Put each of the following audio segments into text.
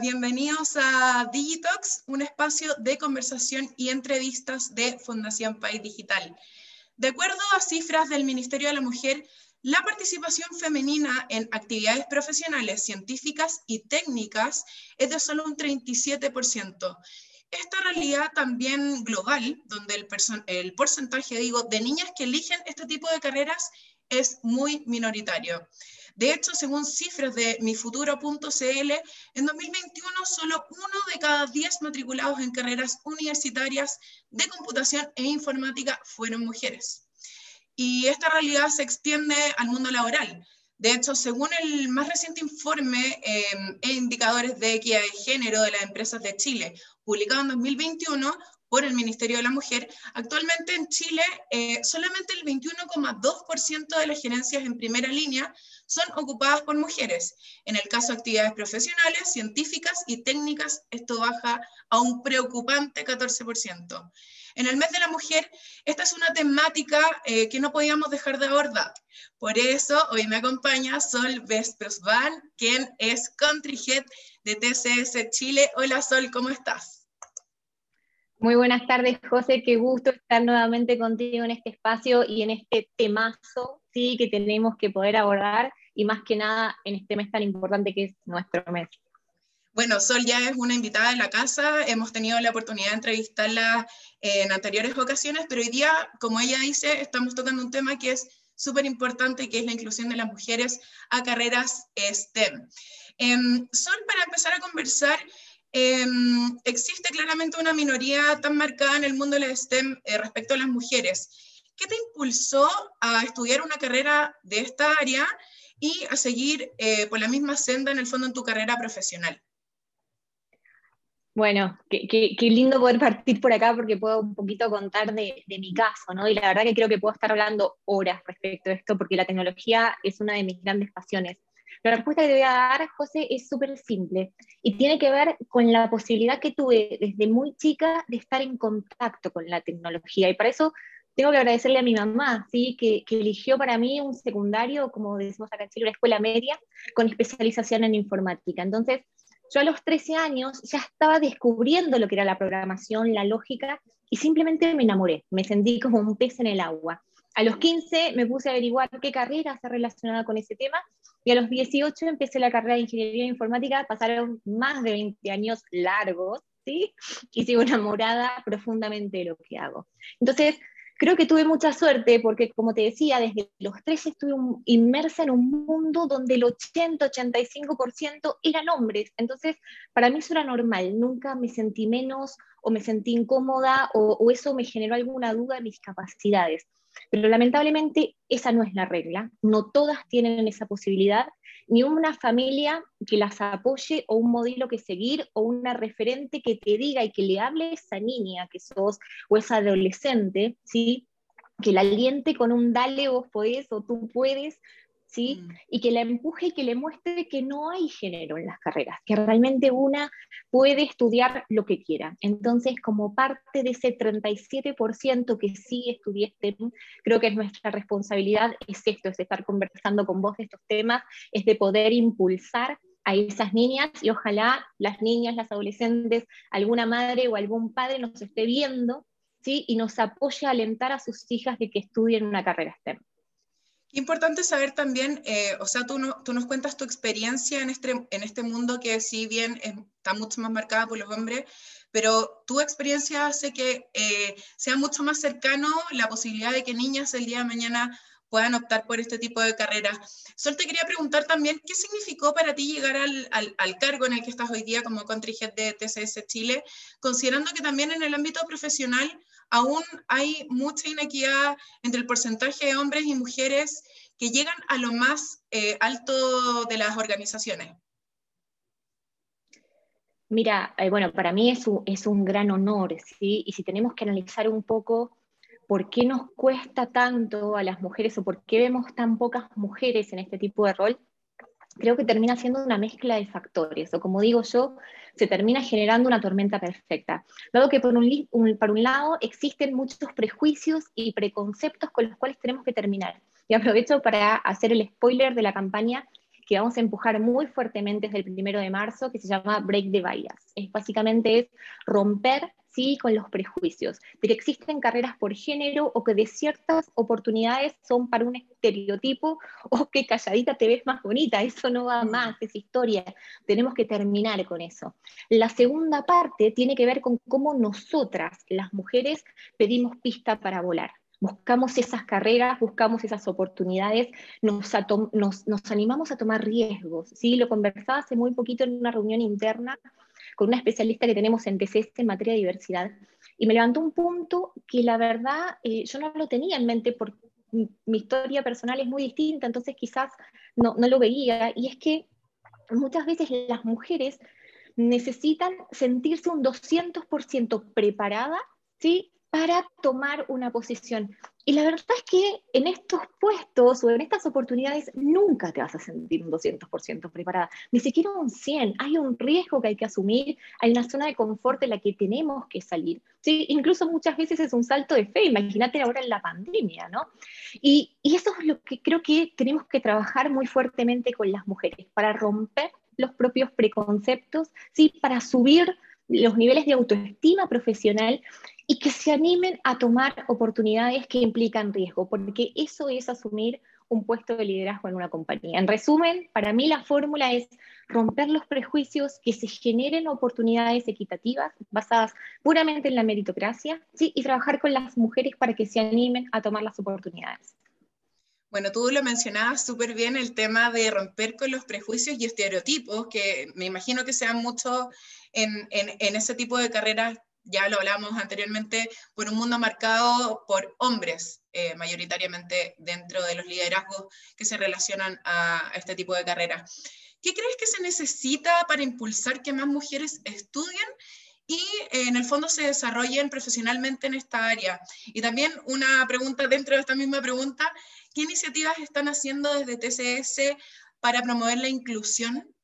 bienvenidos a Digitox, un espacio de conversación y entrevistas de Fundación País Digital. De acuerdo a cifras del Ministerio de la Mujer, la participación femenina en actividades profesionales, científicas y técnicas es de solo un 37%. Esta realidad también global, donde el, porcentaje, digo, de niñas que eligen este tipo de carreras es muy minoritario. De hecho, según cifras de mifuturo.cl, en 2021 solo uno de cada diez matriculados en carreras universitarias de computación e informática fueron mujeres. Y esta realidad se extiende al mundo laboral. De hecho, según el más reciente informe eh, e indicadores de equidad de género de las empresas de Chile, publicado en 2021, por el Ministerio de la Mujer, actualmente en Chile eh, solamente el 21,2% de las gerencias en primera línea son ocupadas por mujeres. En el caso de actividades profesionales, científicas y técnicas, esto baja a un preocupante 14%. En el mes de la mujer, esta es una temática eh, que no podíamos dejar de abordar. Por eso, hoy me acompaña Sol Vespersvan, quien es Country Head de TCS Chile. Hola Sol, ¿cómo estás? Muy buenas tardes, José. Qué gusto estar nuevamente contigo en este espacio y en este temazo ¿sí? que tenemos que poder abordar y más que nada en este mes tan importante que es nuestro mes. Bueno, Sol ya es una invitada de la casa, hemos tenido la oportunidad de entrevistarla en anteriores ocasiones, pero hoy día, como ella dice, estamos tocando un tema que es súper importante, que es la inclusión de las mujeres a carreras STEM. Em, Sol, para empezar a conversar, Em, existe claramente una minoría tan marcada en el mundo del STEM eh, respecto a las mujeres. ¿Qué te impulsó a estudiar una carrera de esta área y a seguir eh, por la misma senda en el fondo en tu carrera profesional? Bueno, qué, lindo poder partir por acá porque puedo un poquito contar de, de, mi caso, ¿no? Y la verdad que creo que puedo estar hablando horas respecto a esto porque la tecnología es una de mis grandes pasiones. La respuesta que te voy a dar, José, es súper simple y tiene que ver con la posibilidad que tuve desde muy chica de estar en contacto con la tecnología. Y para eso tengo que agradecerle a mi mamá, ¿sí? que, eligió para mí un secundario, como decimos acá en Chile, una escuela media, con especialización en informática. Entonces, yo a los 13 años ya estaba descubriendo lo que era la programación, la lógica, y simplemente me enamoré, me sentí como un pez en el agua. A los 15 me puse a averiguar qué carrera se relacionada con ese tema y a los 18 empecé la carrera de Ingeniería Informática, pasaron más de 20 años largos, ¿sí? Y sigo enamorada profundamente de lo que hago. Entonces, creo que tuve mucha suerte porque, como te decía, desde los 13 estuve inmersa en un mundo donde el 80-85% eran hombres. Entonces, para mí eso era normal, nunca me sentí menos o me sentí incómoda o, o eso me generó alguna duda de mis capacidades. Pero lamentablemente esa no es la regla, no todas tienen esa posibilidad, ni una familia que las apoye o un modelo que seguir o una referente que te diga y que le hable a esa niña que sos o esa adolescente, ¿sí? que la aliente con un dale vos podés o tú puedes, ¿sí? Mm. Y que la empuje y que le muestre que no hay género en las carreras, que realmente una puede estudiar lo que quiera. Entonces, como parte de ese 37% que sí estudié STEM, creo que es nuestra responsabilidad, es esto, es estar conversando con vos de estos temas, es de poder impulsar a esas niñas y ojalá las niñas, las adolescentes, alguna madre o algún padre nos esté viendo ¿sí? y nos apoye a alentar a sus hijas de que estudien una carrera STEM. Importante saber también, eh, o sea, tú, no, tú, nos cuentas tu experiencia en este, en este mundo que si bien está mucho más marcada por los hombres, pero tu experiencia hace que eh, sea mucho más cercano la posibilidad de que niñas el día de mañana puedan optar por este tipo de carreras. Sol, te quería preguntar también, ¿qué significó para ti llegar al, al, al, cargo en el que estás hoy día como country head de TCS Chile, considerando que también en el ámbito profesional aún hay mucha inequidad entre el porcentaje de hombres y mujeres que llegan a lo más eh, alto de las organizaciones. Mira, eh, bueno, para mí es un, es un gran honor, ¿sí? Y si tenemos que analizar un poco por qué nos cuesta tanto a las mujeres o por qué vemos tan pocas mujeres en este tipo de rol, creo que termina siendo una mezcla de factores, o como digo yo, se termina generando una tormenta perfecta. Dado que por un, lado existen muchos prejuicios y preconceptos con los cuales tenemos que terminar. Y aprovecho para hacer el spoiler de la campaña que vamos a empujar muy fuertemente desde el primero de marzo, que se llama Break the Bias. Es básicamente es romper ¿sí? con los prejuicios, de que existen carreras por género o que de ciertas oportunidades son para un estereotipo o que calladita te ves más bonita, eso no va más, es historia, tenemos que terminar con eso. La segunda parte tiene que ver con cómo nosotras, las mujeres, pedimos pista para volar buscamos esas carreras, buscamos esas oportunidades, nos, nos, animamos a tomar riesgos. ¿sí? Lo conversaba hace muy poquito en una reunión interna con una especialista que tenemos en TCS en materia de diversidad, y me levantó un punto que la verdad eh, yo no lo tenía en mente porque mi, historia personal es muy distinta, entonces quizás no, no lo veía, y es que muchas veces las mujeres necesitan sentirse un 200% preparada ¿sí? para tomar una posición. Y la verdad es que en estos puestos o en estas oportunidades nunca te vas a sentir un 200% preparada, ni siquiera un 100. Hay un riesgo que hay que asumir, hay una zona de confort en la que tenemos que salir. ¿sí? Incluso muchas veces es un salto de fe, imagínate ahora en la pandemia, ¿no? Y, y eso es lo que creo que tenemos que trabajar muy fuertemente con las mujeres, para romper los propios preconceptos, ¿sí? para subir los niveles de autoestima profesional y que se animen a tomar oportunidades que implican riesgo, porque eso es asumir un puesto de liderazgo en una compañía. En resumen, para mí la fórmula es romper los prejuicios, que se generen oportunidades equitativas basadas puramente en la meritocracia y trabajar con las mujeres para que se animen a tomar las oportunidades. Bueno, tú lo mencionabas súper bien, el tema de romper con los prejuicios y estereotipos, que me imagino que sean mucho en, en, ese tipo de carreras, ya lo hablamos anteriormente, por un mundo marcado por hombres, eh, mayoritariamente dentro de los liderazgos que se relacionan a, este tipo de carreras. ¿Qué crees que se necesita para impulsar que más mujeres estudien y eh, en el fondo se desarrollen profesionalmente en esta área. Y también una pregunta dentro de esta misma pregunta, ¿qué iniciativas están haciendo desde TCS para promover la inclusión?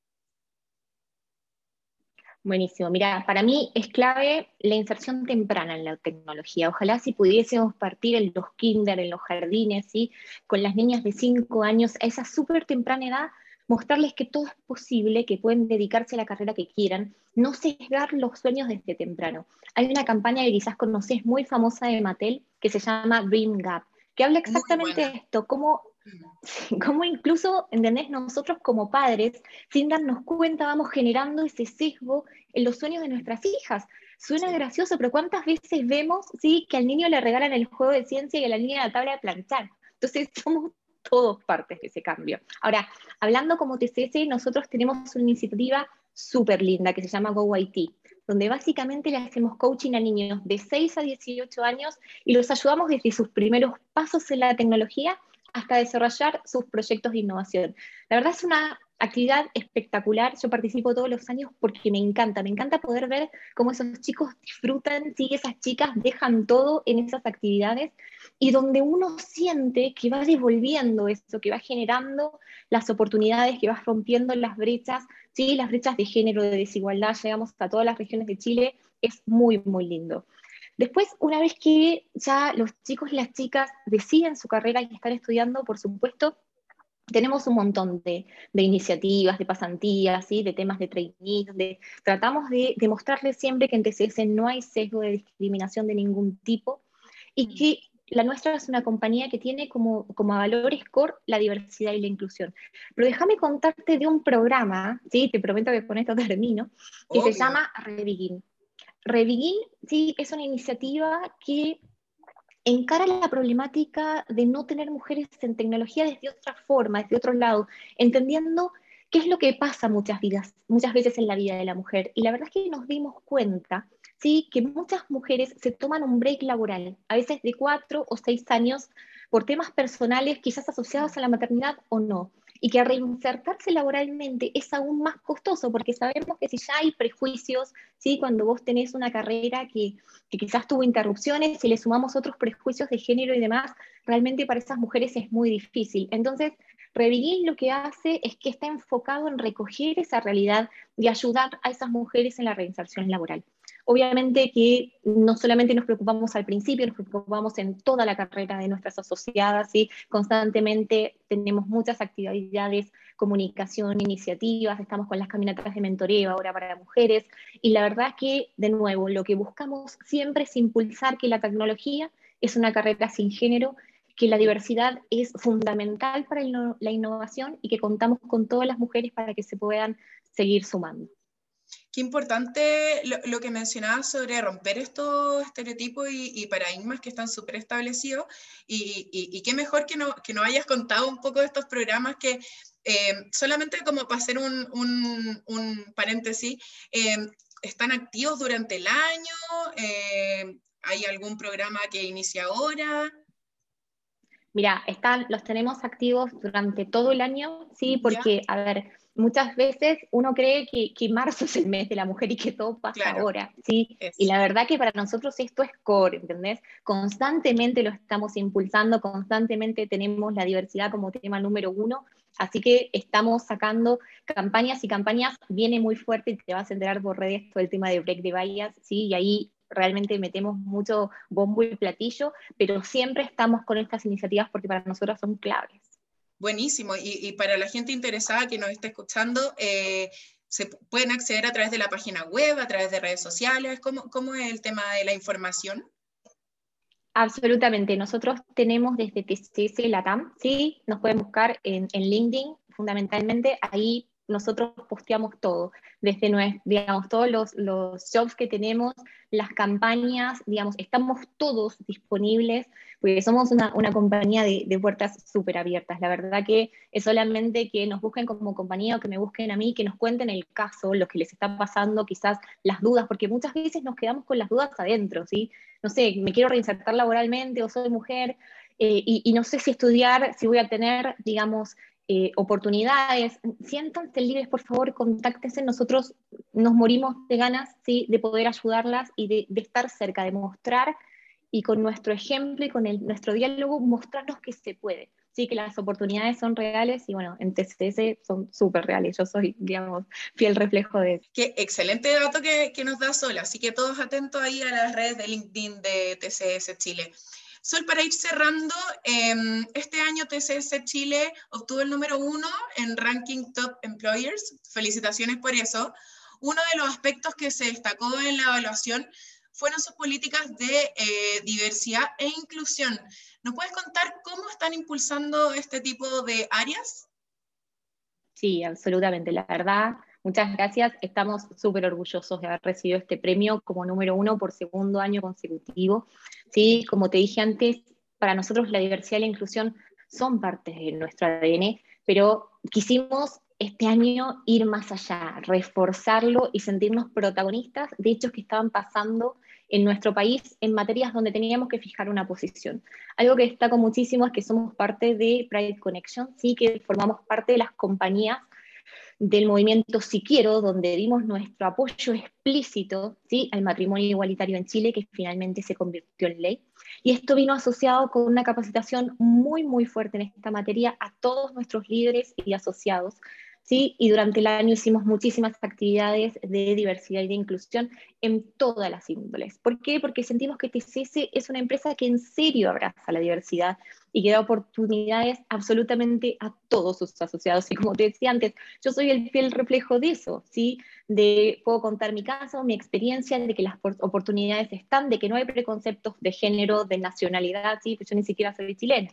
Buenísimo. Mira, para mí es clave la inserción temprana en la tecnología. Ojalá si pudiésemos partir en los kinder, en los jardines, ¿sí? con las niñas de 5 años, a esa súper temprana edad, mostrarles que todo es posible, que pueden dedicarse a la carrera que quieran, no sesgar los sueños desde temprano. Hay una campaña que quizás conoces muy famosa de Mattel que se llama Dream Gap, que habla exactamente de esto, cómo, cómo incluso, ¿entendés? Nosotros como padres, sin darnos cuenta, vamos generando ese sesgo en los sueños de nuestras hijas. Suena gracioso, pero ¿cuántas veces vemos sí, que al niño le regalan el juego de ciencia y a la niña la tabla de planchar? Entonces somos todos partes de ese cambio. Ahora, hablando como TCS, nosotros tenemos una iniciativa súper linda que se llama GoIT, donde básicamente le hacemos coaching a niños de 6 a 18 años y los ayudamos desde sus primeros pasos en la tecnología hasta desarrollar sus proyectos de innovación. La verdad es una actividad espectacular. Yo participo todos los años porque me encanta, me encanta poder ver cómo esos chicos disfrutan, sí, esas chicas dejan todo en esas actividades y donde uno siente que va devolviendo eso, que va generando las oportunidades, que va rompiendo las brechas, sí, las brechas de género, de desigualdad, llegamos a todas las regiones de Chile, es muy, muy lindo. Después, una vez que ya los chicos y las chicas deciden su carrera y están estudiando, por supuesto, tenemos un montón de, iniciativas, de pasantías, ¿sí? de temas de training, donde tratamos de demostrarles siempre que en TCS no hay sesgo de discriminación de ningún tipo y mm. que la nuestra es una compañía que tiene como, como valores core la diversidad y la inclusión. Pero déjame contarte de un programa, ¿sí? te prometo que con esto termino, que se llama Revigin. Revigin ¿sí? es una iniciativa que encara la problemática de no tener mujeres en tecnología desde otra forma, desde otro lado, entendiendo qué es lo que pasa muchas, vidas, muchas veces en la vida de la mujer. Y la verdad es que nos dimos cuenta ¿sí? que muchas mujeres se toman un break laboral, a veces de cuatro o seis años, por temas personales, quizás asociados a la maternidad o no y que reinsertarse laboralmente es aún más costoso, porque sabemos que si ya hay prejuicios, ¿sí? cuando vos tenés una carrera que, que quizás tuvo interrupciones, si le sumamos otros prejuicios de género y demás, realmente para esas mujeres es muy difícil. Entonces, Rebegin lo que hace es que está enfocado en recoger esa realidad y ayudar a esas mujeres en la reinserción laboral. Obviamente que no solamente nos preocupamos al principio, nos preocupamos en toda la carrera de nuestras asociadas y constantemente tenemos muchas actividades, comunicación, iniciativas, estamos con las caminatas de mentoreo ahora para mujeres y la verdad es que, de nuevo, lo que buscamos siempre es impulsar que la tecnología es una carrera sin género que la diversidad es fundamental para la innovación y que contamos con todas las mujeres para que se puedan seguir sumando. Qué importante lo, que mencionabas sobre romper estos estereotipos y, paradigmas que están súper establecidos y, qué mejor que, no, que nos hayas contado un poco de estos programas que eh, solamente como para hacer un, un, paréntesis, eh, están activos durante el año, eh, hay algún programa que inicia ahora. Mira, están, los tenemos activos durante todo el año, sí, porque, a ver, muchas veces uno cree que, que, marzo es el mes de la mujer y que todo pasa ahora, ¿sí? Y la verdad que para nosotros esto es core, ¿entendés? Constantemente lo estamos impulsando, constantemente tenemos la diversidad como tema número uno, así que estamos sacando campañas y campañas, viene muy fuerte y te vas a enterar por redes todo el tema de Break the Bias, ¿sí? Y ahí realmente metemos mucho bombo y platillo, pero siempre estamos con estas iniciativas porque para nosotros son claves. Buenísimo, y, para la gente interesada que nos está escuchando, eh, se pueden acceder a través de la página web, a través de redes sociales, ¿cómo, cómo es el tema de la información? Absolutamente, nosotros tenemos desde TCS Latam, sí, nos pueden buscar en, en LinkedIn, fundamentalmente ahí nosotros posteamos todo, desde digamos, todos los, los jobs que tenemos, las campañas, digamos, estamos todos disponibles, porque somos una, compañía de, puertas súper abiertas. La verdad que es solamente que nos busquen como compañía o que me busquen a mí, que nos cuenten el caso, lo que les está pasando, quizás las dudas, porque muchas veces nos quedamos con las dudas adentro, ¿sí? No sé, me quiero reinsertar laboralmente o soy mujer, eh, y, no sé si estudiar, si voy a tener, digamos, eh, oportunidades, siéntanse libres, por favor, contáctense, nosotros nos morimos de ganas ¿sí? de poder ayudarlas y de, estar cerca, de mostrar y con nuestro ejemplo y con nuestro diálogo mostrarnos que se puede, sí, que las oportunidades son reales y bueno, en TCS son súper reales, yo soy, digamos, fiel reflejo de eso. Qué excelente dato que, que nos da Sola, así que todos atentos ahí a las redes de LinkedIn de TCS Chile. Sol, para ir cerrando, em, este año TCS Chile obtuvo el número uno en Ranking Top Employers. Felicitaciones por eso. Uno de los aspectos que se destacó en la evaluación fueron sus políticas de eh, diversidad e inclusión. ¿Nos puedes contar cómo están impulsando este tipo de áreas? Sí, absolutamente. La verdad, muchas gracias. Estamos súper orgullosos de haber recibido este premio como número uno por segundo año consecutivo. ¿sí? Como te dije antes, para nosotros la diversidad y la inclusión son partes de nuestro ADN, pero quisimos este año ir más allá, reforzarlo y sentirnos protagonistas de hechos que estaban pasando en nuestro país en materias donde teníamos que fijar una posición. Algo que destaco muchísimo es que somos parte de Pride Connection, sí que formamos parte de las compañías del movimiento Si Quiero, donde dimos nuestro apoyo explícito ¿sí? al matrimonio igualitario en Chile, que finalmente se convirtió en ley. Y esto vino asociado con una capacitación muy, muy fuerte en esta materia a todos nuestros líderes y asociados, ¿sí? Y durante el año hicimos muchísimas actividades de diversidad y de inclusión en todas las índoles. ¿Por qué? Porque sentimos que TCS es una empresa que en serio abraza la diversidad y que da oportunidades absolutamente a todos sus asociados. Y como te decía antes, yo soy el fiel reflejo de eso, ¿sí? De, puedo contar mi caso, mi experiencia, de que las oportunidades están, de que no hay preconceptos de género, de nacionalidad, ¿sí? Pues yo ni siquiera soy chilena.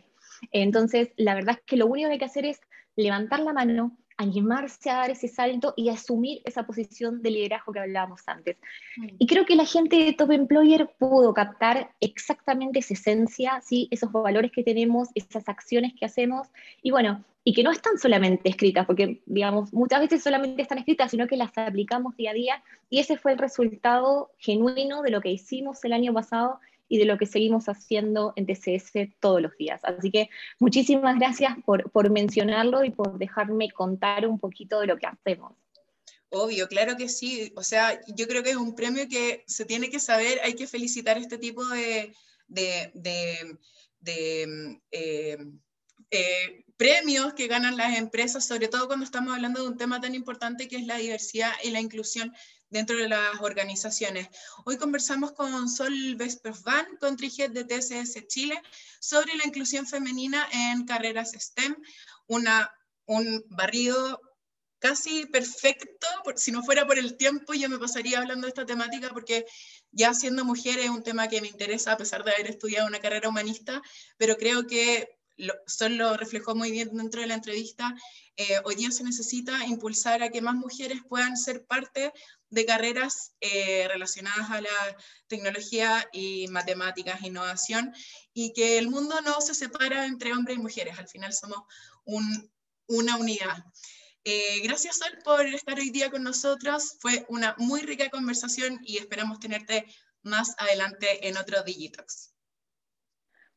Entonces, la verdad es que lo único que hay que hacer es levantar la mano, animarse a dar ese salto y asumir esa posición de liderazgo que hablábamos antes. Mm. Y creo que la gente de Top Employer pudo captar exactamente esa esencia, ¿sí? esos valores que tenemos, esas acciones que hacemos, y bueno, y que no están solamente escritas, porque digamos, muchas veces solamente están escritas, sino que las aplicamos día a día, y ese fue el resultado genuino de lo que hicimos el año pasado y de lo que seguimos haciendo en TCS todos los días. Así que muchísimas gracias por, por mencionarlo y por dejarme contar un poquito de lo que hacemos. Obvio, claro que sí. O sea, yo creo que es un premio que se tiene que saber, hay que felicitar este tipo de, de, de, eh, eh, premios que ganan las empresas, sobre todo cuando estamos hablando de un tema tan importante que es la diversidad y la inclusión dentro de las organizaciones. Hoy conversamos con Sol Vespervan, country de TCS Chile, sobre la inclusión femenina en carreras STEM, una, un barrido casi perfecto, si no fuera por el tiempo yo me pasaría hablando de esta temática porque ya siendo mujer es un tema que me interesa a pesar de haber estudiado una carrera humanista, pero creo que lo, Sol lo reflejó muy bien dentro de la entrevista, eh, hoy día se necesita impulsar a que más mujeres puedan ser parte de carreras eh, relacionadas a la tecnología y matemáticas, innovación, y que el mundo no se separa entre hombres y mujeres, al final somos una unidad. Eh, gracias, Sol, por estar hoy día con nosotros. Fue una muy rica conversación y esperamos tenerte más adelante en otro Digitox.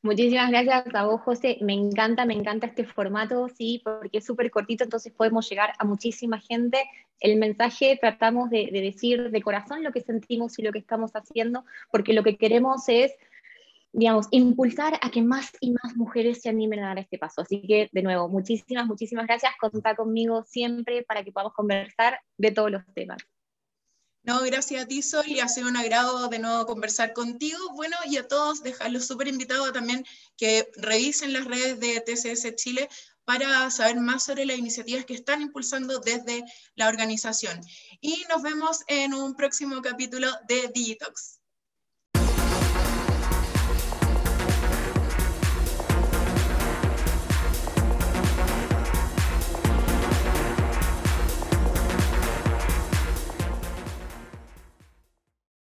Muchísimas gracias a vos, José. Me encanta, me encanta este formato, sí, porque es súper cortito, entonces podemos llegar a muchísima gente. El mensaje tratamos de, de decir de corazón lo que sentimos y lo que estamos haciendo, porque lo que queremos es digamos, impulsar a que más y más mujeres se animen a dar este paso. Así que, de nuevo, muchísimas, muchísimas gracias. Contá conmigo siempre para que podamos conversar de todos los temas. No, gracias a ti, Sol, y ha sido un agrado de nuevo conversar contigo. Bueno, y a todos, dejarlos súper invitados también que revisen las redes de TCS Chile para saber más sobre las iniciativas que están impulsando desde la organización. Y nos vemos en un próximo capítulo de Digitox.